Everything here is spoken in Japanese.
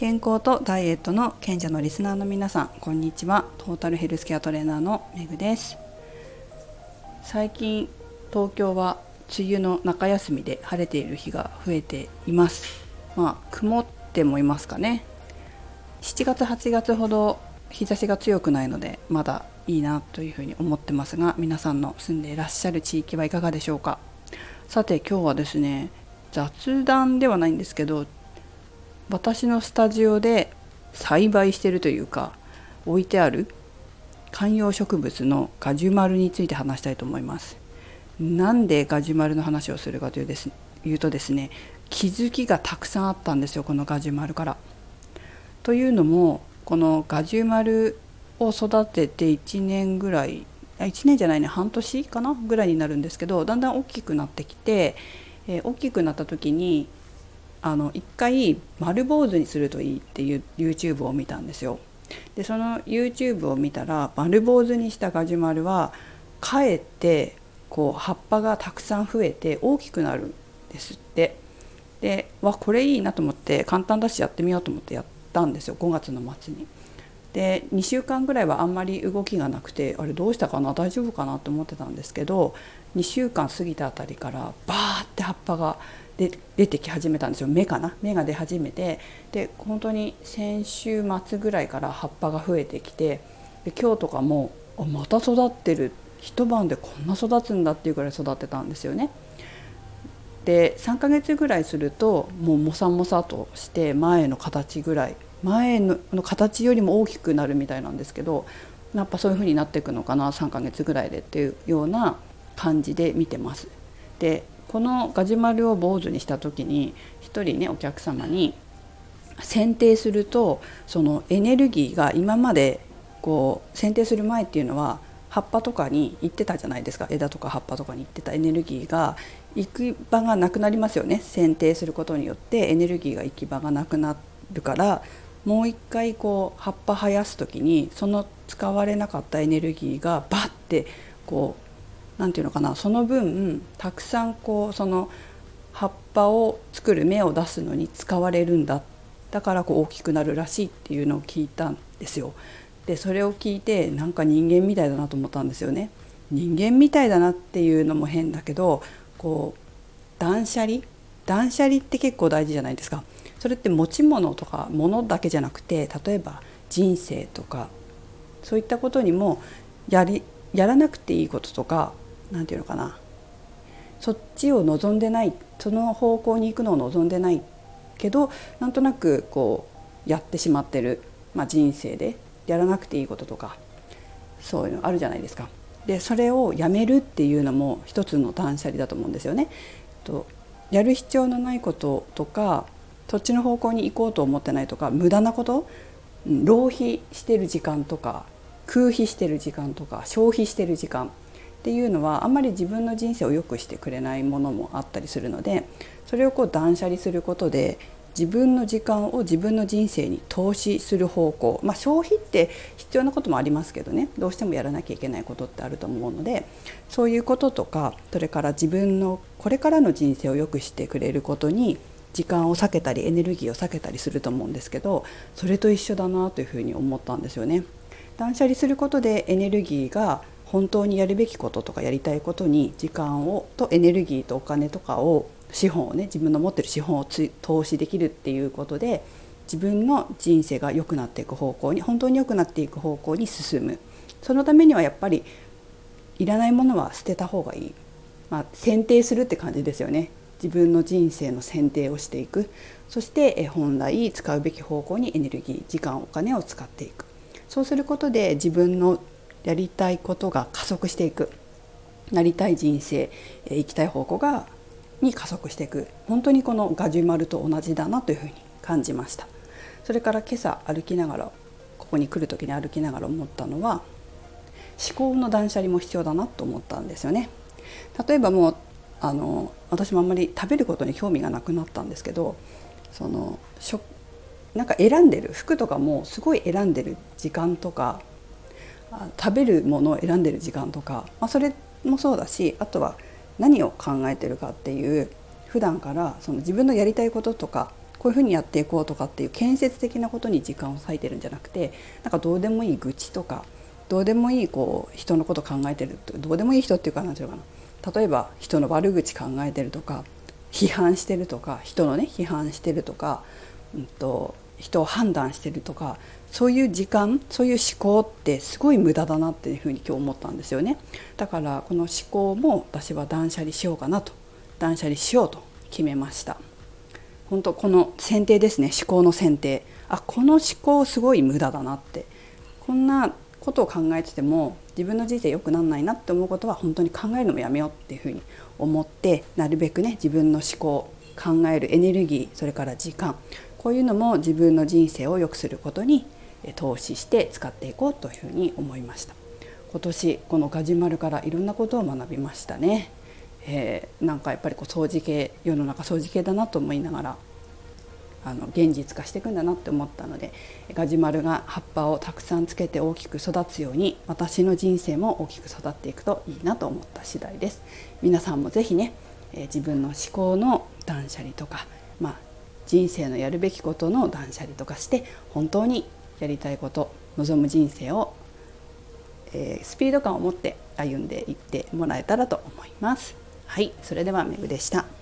健康とダイエットの賢者のリスナーの皆さんこんにちは。トータルヘルスケアトレーナーのめぐです。最近東京は梅雨の中休みで晴れている日が増えています。まあ曇ってもいますかね。7月8月ほど日差しが強くないのでまだいいなというふうに思ってますが皆さんの住んでいらっしゃる地域はいかがでしょうか。さて今日はですね雑談ではないんですけど私のスタジオで栽培してるというか置いてある観葉植物のガジュマルについて話したいと思います。なんでガジュマルの話をするかというです言うとですね気づきがたくさんあったんですよこのガジュマルから。というのもこのガジュマルを育てて1年ぐらい1年じゃないね半年かなぐらいになるんですけどだんだん大きくなってきて、えー、大きくなった時にあの一回丸坊主にするといいっていう YouTube を見たんですよ。でその YouTube を見たら丸坊主にしたガジュマルはかえってこう葉っぱがたくさん増えて大きくなるんですって。でわこれいいなと思って簡単だしやってみようと思ってやったんですよ5月の末に。で2週間ぐらいはあんまり動きがなくてあれどうしたかな大丈夫かなと思ってたんですけど2週間過ぎたあたりからバーって葉っぱがで出てき始めたんですよ。芽かな芽が出始めて。で本当に先週末ぐらいから葉っぱが増えてきてで今日とかもあまた育ってる。一晩でこんな育つんだっていうぐらい育ってたんですよね。で3ヶ月ぐらいするともうもさもさとして前の形ぐらい前の形よりも大きくなるみたいなんですけどやっぱそういう風になっていくのかな3ヶ月ぐらいでっていうような感じで見てます。でこのガジュマルを坊主にした時に1人ねお客様に剪定するとそのエネルギーが今までこう剪定する前っていうのは葉っぱとかに行ってたじゃないですか。枝とか葉っぱとかに行ってた。エネルギーが行く場がなくなりますよね。剪定することによってエネルギーが行き場がなくなるからもう一回こう葉っぱ生やす時にその使われなかったエネルギーがバッてこう何て言うのかなその分たくさんこうその葉っぱを作る芽を出すのに使われるんだだからこう大きくなるらしいっていうのを聞いたんですよ。でそれを聞いてなんか人間みたいだなと思ったんですよね。人間みたいだなっていうのも変だけどこう断捨離？断捨離って結構大事じゃないですか。それって持ち物とか物だけじゃなくて例えば人生とかそういったことにもやりやらなくていいこととか何て言うのかなそっちを望んでないその方向に行くのを望んでないけどなんとなくこうやってしまってる、まあ、人生でやらなくていいこととかそういうのあるじゃないですか。でそれをやめるっていうのも一つの断捨離だと思うんですよね。とやる必要のないこととかそっちの方向に行こうと思ってないとか無駄なこと、浪費してる時間とか空費してる時間とか消費してる時間っていうのはあんまり自分の人生を良くしてくれないものもあったりするのでそれをこう断捨離することで自分の時間を自分の人生に投資する方向、まあ、消費って必要なこともありますけどねどうしてもやらなきゃいけないことってあると思うのでそういうこととかそれから自分のこれからの人生を良くしてくれることに時間を避けたりエネルギーを避けたりすると思うんですけどそれと一緒だなというふうに思ったんですよね。断捨離することでエネルギーが本当にやるべきこととかやりたいことに時間をとエネルギーとお金とかを資本をね自分の持ってる資本を投資できるっていうことで自分の人生が良くなっていく方向に本当に良くなっていく方向に進む。そのためにはやっぱりいらないものは捨てた方がいい、まあ、選定するって感じですよね。自分の人生の選定をしていく。そして本来使うべき方向にエネルギー時間お金を使っていく。そうすることで自分のやりたいことが加速していく。なりたい人生行きたい方向がに加速していく。本当にこのガジュマルと同じだなというふうに感じました。それから今朝歩きながらここに来る時に歩きながら思ったのは思考の断捨離も必要だなと思ったんですよね。例えばもうあの私もあんまり食べることに興味がなくなったんですけどそのなんか選んでる服とかもすごい選んでる時間とか食べるものを選んでる時間とか、まあ、それもそうだしあとは何を考えてるかっていう普段からその自分のやりたいこととかこういうふうにやっていこうとかっていう建設的なことに時間を割いてるんじゃなくてなんかどうでもいい愚痴とかどうでもいいこう人のこと考えてるどうでもいい人っていうか何て言うかな。例えば人の悪口考えてるとか批判してるとか人のね批判してるとか、うんと、人を判断してるとかそういう時間そういう思考ってすごい無駄だなっていうふうに今日思ったんですよね。だからこの思考も私は断捨離しようかなと。断捨離しようと決めました。本当この選定ですね。思考の選定。あこの思考すごい無駄だなって。こんなことを考えてても自分の人生良くなんないなって思うことは本当に考えるのもやめようっていうふうに思ってなるべくね自分の思考考えるエネルギーそれから時間こういうのも自分の人生を良くすることに投資して使っていこうというふうに思いました。今年このガジュマルからいろんなことを学びましたね、えー、なんかやっぱりこう掃除系世の中掃除系だなと思いながらあの現実化していくんだなって思ったのでガジュマルが葉っぱをたくさんつけて大きく育つように私の人生も大きく育っていくといいなと思った次第です。皆さんも是非ね、え自分の思考の断捨離とか、まあ、人生のやるべきことの断捨離とかして本当にやりたいこと望む人生を、えー、スピード感を持って歩んでいってもらえたらと思います。はいそれではめぐでした。